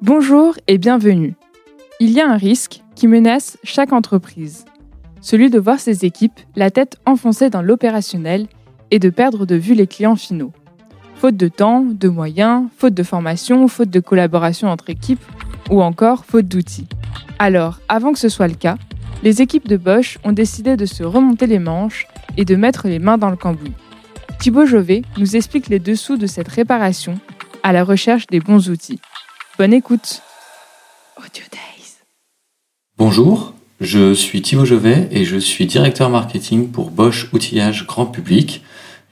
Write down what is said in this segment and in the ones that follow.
Bonjour et bienvenue. Il y a un risque qui menace chaque entreprise, celui de voir ses équipes la tête enfoncée dans l'opérationnel et de perdre de vue les clients finaux. Faute de temps, de moyens, faute de formation, faute de collaboration entre équipes ou encore faute d'outils. Alors, avant que ce soit le cas, les équipes de Bosch ont décidé de se remonter les manches et de mettre les mains dans le cambouis. Thibaut Jovet nous explique les dessous de cette réparation à la recherche des bons outils. Bonne écoute. Audio Days. Bonjour, je suis Thibaut Jovet et je suis directeur marketing pour Bosch Outillage Grand Public.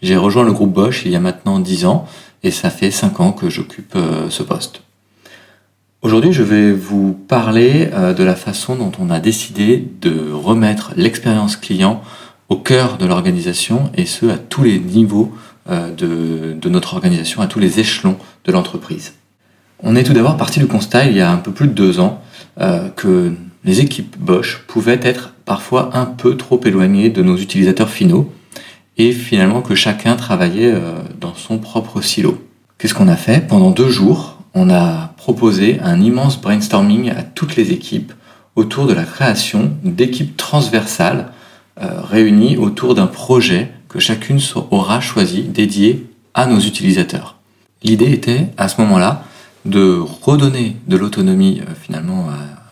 J'ai rejoint le groupe Bosch il y a maintenant 10 ans et ça fait 5 ans que j'occupe euh, ce poste. Aujourd'hui, je vais vous parler euh, de la façon dont on a décidé de remettre l'expérience client au cœur de l'organisation et ce à tous les niveaux euh, de, de notre organisation, à tous les échelons de l'entreprise. On est tout d'abord parti du constat, il y a un peu plus de deux ans, euh, que les équipes Bosch pouvaient être parfois un peu trop éloignées de nos utilisateurs finaux, et finalement que chacun travaillait euh, dans son propre silo. Qu'est-ce qu'on a fait? Pendant deux jours, on a proposé un immense brainstorming à toutes les équipes autour de la création d'équipes transversales euh, réunies autour d'un projet que chacune aura choisi dédié à nos utilisateurs. L'idée était, à ce moment-là, de redonner de l'autonomie euh, finalement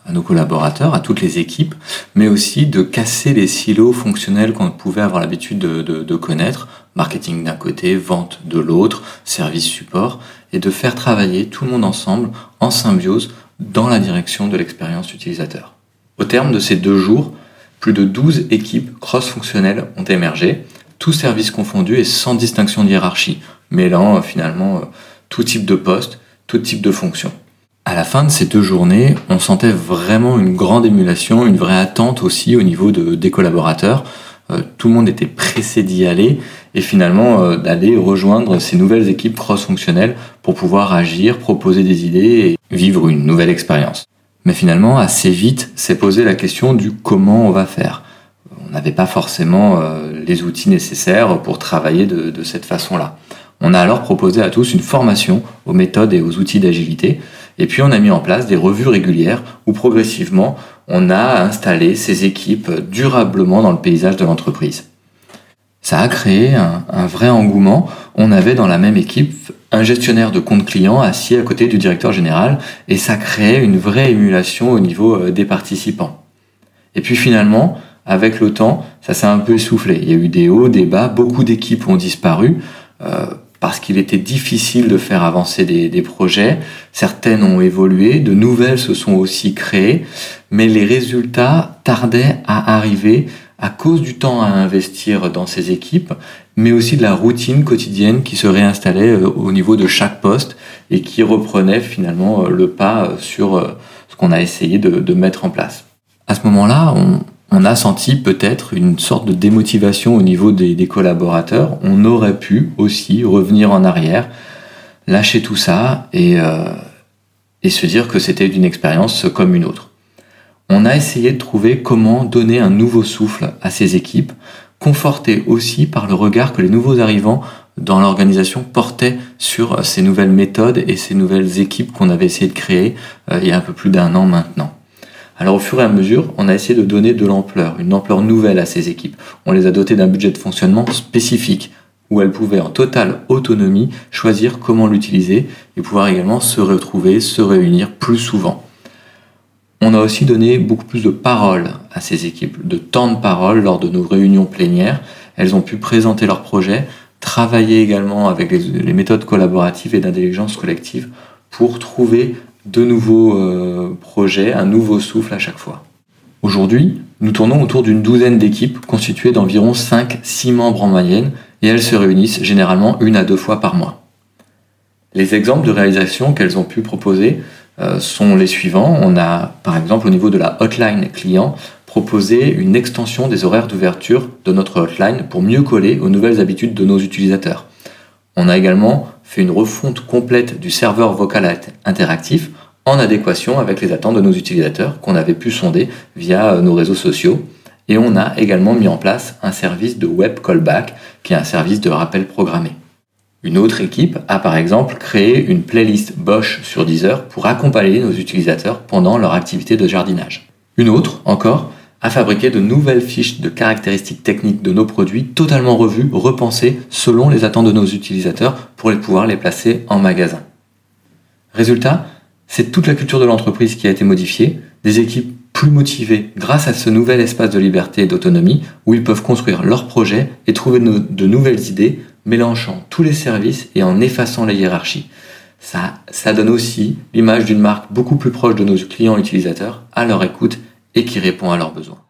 à, nos collaborateurs, à toutes les équipes, mais aussi de casser les silos fonctionnels qu'on pouvait avoir l'habitude de, connaître, marketing d'un côté, vente de l'autre, service support, et de faire travailler tout le monde ensemble en symbiose dans la direction de l'expérience utilisateur. Au terme de ces deux jours, plus de 12 équipes cross-fonctionnelles ont émergé, tous services confondus et sans distinction de hiérarchie, mêlant euh, finalement euh, tout type de poste type de fonction. À la fin de ces deux journées, on sentait vraiment une grande émulation, une vraie attente aussi au niveau de, des collaborateurs. Euh, tout le monde était pressé d'y aller et finalement euh, d'aller rejoindre ces nouvelles équipes cross-fonctionnelles pour pouvoir agir, proposer des idées et vivre une nouvelle expérience. Mais finalement, assez vite, s'est posé la question du comment on va faire. On n'avait pas forcément euh, les outils nécessaires pour travailler de, de cette façon-là. On a alors proposé à tous une formation aux méthodes et aux outils d'agilité, et puis on a mis en place des revues régulières où progressivement on a installé ces équipes durablement dans le paysage de l'entreprise. Ça a créé un, vrai engouement. On avait dans la même équipe un gestionnaire de compte client assis à côté du directeur général et ça créait une vraie émulation au niveau euh, des participants. Et puis finalement, avec le temps, ça s'est un peu essoufflé. Il y a eu des hauts, des bas, beaucoup d'équipes ont disparu. Euh, parce qu'il était difficile de faire avancer des, projets. Certaines ont évolué, de nouvelles se sont aussi créées, mais les résultats tardaient à arriver à cause du temps à investir dans ces équipes, mais aussi de la routine quotidienne qui se réinstallait euh, au niveau de chaque poste et qui reprenait finalement euh, le pas sur ce qu'on a essayé de, de mettre en place. À ce moment-là, on, on a senti peut-être une sorte de démotivation au niveau des, collaborateurs. On aurait pu aussi revenir en arrière, lâcher tout ça et, euh, et se dire que c'était une expérience comme une autre. On a essayé de trouver comment donner un nouveau souffle à ces équipes, confortées aussi par le regard que les nouveaux arrivants dans l'organisation portaient sur ces nouvelles méthodes et ces nouvelles équipes qu'on avait essayé de créer euh, il y a un peu plus d'un an maintenant. Alors au fur et à mesure, on a essayé de donner de l'ampleur, une ampleur nouvelle à ces équipes. On les a dotées d'un budget de fonctionnement spécifique, où elles pouvaient en totale autonomie choisir comment l'utiliser et pouvoir également se retrouver, se réunir plus souvent. On a aussi donné beaucoup plus de parole à ces équipes, de temps de parole lors de nos réunions plénières. Elles ont pu présenter leurs projets, travailler également avec les, méthodes collaboratives et d'intelligence collective pour trouver de nouveaux euh, projets, un nouveau souffle à chaque fois. Aujourd'hui, nous tournons autour d'une douzaine d'équipes constituées d'environ 5-6 membres en moyenne et elles se réunissent généralement une à deux fois par mois. Les exemples de réalisation qu'elles ont pu proposer euh, sont les suivants. On a par exemple au niveau de la hotline client proposé une extension des horaires d'ouverture de notre hotline pour mieux coller aux nouvelles habitudes de nos utilisateurs. On a également fait une refonte complète du serveur vocal interactif en adéquation avec les attentes de nos utilisateurs qu'on avait pu sonder via euh, nos réseaux sociaux. Et on a également mis en place un service de web callback qui est un service de rappel programmé. Une autre équipe a par exemple créé une playlist Bosch sur Deezer pour accompagner nos utilisateurs pendant leur activité de jardinage. Une autre, encore, a fabriqué de nouvelles fiches de caractéristiques techniques de nos produits totalement revues, repensées selon les attentes de nos utilisateurs pour pouvoir les placer en magasin. Résultat, c'est toute la culture de l'entreprise qui a été modifiée, des équipes plus motivées grâce à ce nouvel espace de liberté et d'autonomie où ils peuvent construire leurs projets et trouver de nouvelles idées, mélangeant tous les services et en effaçant les hiérarchies. Ça, ça donne aussi l'image d'une marque beaucoup plus proche de nos clients utilisateurs, à leur écoute et qui répond à leurs besoins.